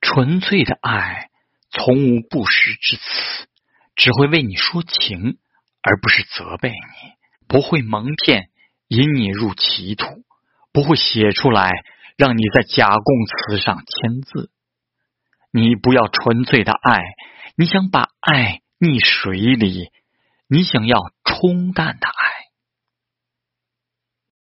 纯粹的爱从无不实之词只会为你说情而不是责备你。不会蒙骗引你入歧途不会写出来让你在假供词上签字。你不要纯粹的爱你想把爱溺水里你想要冲淡的爱